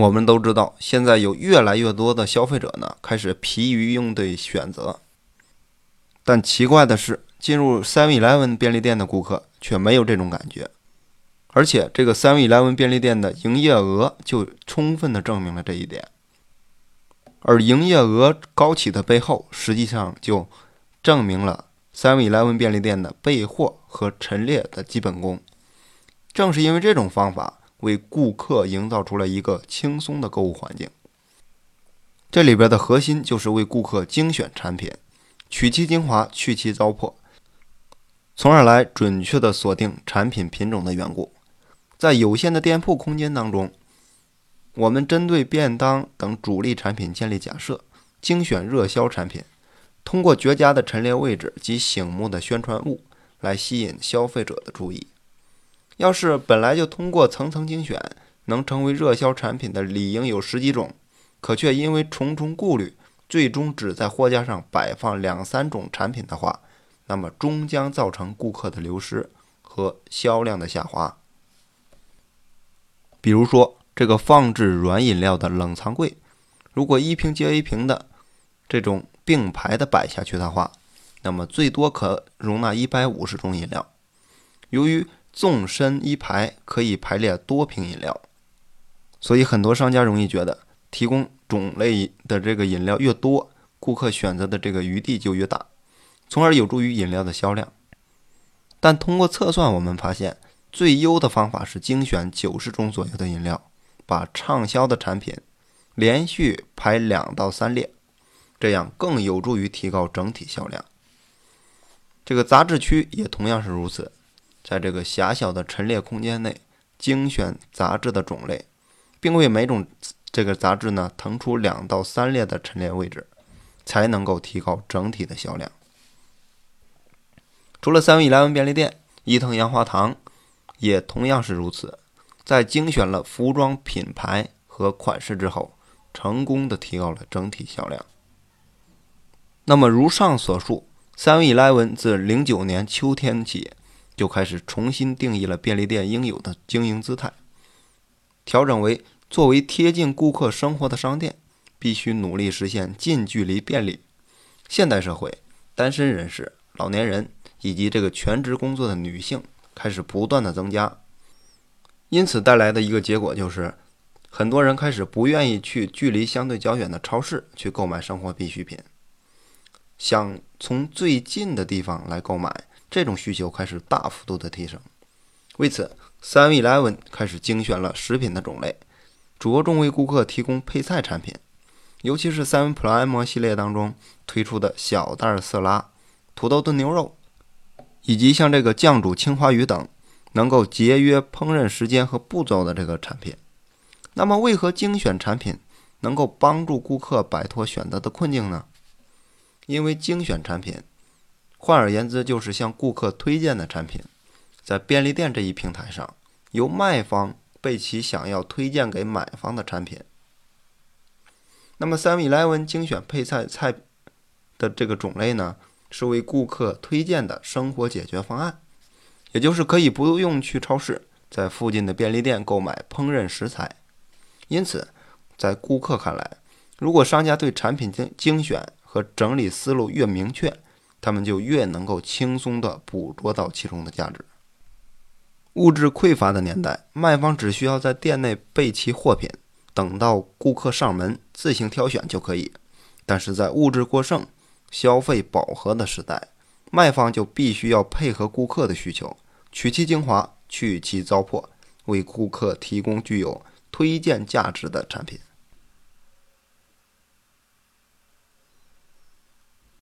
我们都知道，现在有越来越多的消费者呢开始疲于应对选择，但奇怪的是，进入 Seven Eleven 便利店的顾客却没有这种感觉，而且这个 Seven Eleven 便利店的营业额就充分的证明了这一点。而营业额高企的背后，实际上就证明了 Seven Eleven 便利店的备货和陈列的基本功。正是因为这种方法，为顾客营造出了一个轻松的购物环境。这里边的核心就是为顾客精选产品，取其精华，去其糟粕，从而来准确的锁定产品品种的缘故。在有限的店铺空间当中，我们针对便当等主力产品建立假设，精选热销产品，通过绝佳的陈列位置及醒目的宣传物来吸引消费者的注意。要是本来就通过层层精选能成为热销产品的理应有十几种，可却因为重重顾虑，最终只在货架上摆放两三种产品的话，那么终将造成顾客的流失和销量的下滑。比如说，这个放置软饮料的冷藏柜，如果一瓶接一瓶的这种并排的摆下去的话，那么最多可容纳一百五十种饮料。由于纵深一排可以排列多瓶饮料，所以很多商家容易觉得提供种类的这个饮料越多，顾客选择的这个余地就越大，从而有助于饮料的销量。但通过测算，我们发现最优的方法是精选九十种左右的饮料，把畅销的产品连续排两到三列，这样更有助于提高整体销量。这个杂志区也同样是如此。在这个狭小的陈列空间内，精选杂志的种类，并为每种这个杂志呢腾出两到三列的陈列位置，才能够提高整体的销量。除了三味来文便利店，伊藤洋华堂也同样是如此，在精选了服装品牌和款式之后，成功的提高了整体销量。那么，如上所述，三味来文自零九年秋天起。就开始重新定义了便利店应有的经营姿态，调整为作为贴近顾客生活的商店，必须努力实现近距离便利。现代社会，单身人士、老年人以及这个全职工作的女性开始不断的增加，因此带来的一个结果就是，很多人开始不愿意去距离相对较远的超市去购买生活必需品，想从最近的地方来购买。这种需求开始大幅度的提升，为此，Seven Eleven 开始精选了食品的种类，着重为顾客提供配菜产品，尤其是 Seven Prime 系列当中推出的小袋色拉、土豆炖牛肉，以及像这个酱煮青花鱼等能够节约烹饪时间和步骤的这个产品。那么，为何精选产品能够帮助顾客摆脱选择的困境呢？因为精选产品。换而言之，就是向顾客推荐的产品，在便利店这一平台上，由卖方备齐想要推荐给买方的产品。那么，Seven Eleven 精选配菜菜的这个种类呢，是为顾客推荐的生活解决方案，也就是可以不用去超市，在附近的便利店购买烹饪食材。因此，在顾客看来，如果商家对产品精精选和整理思路越明确，他们就越能够轻松地捕捉到其中的价值。物质匮乏的年代，卖方只需要在店内备齐货品，等到顾客上门自行挑选就可以。但是在物质过剩、消费饱和的时代，卖方就必须要配合顾客的需求，取其精华，去其糟粕，为顾客提供具有推荐价值的产品。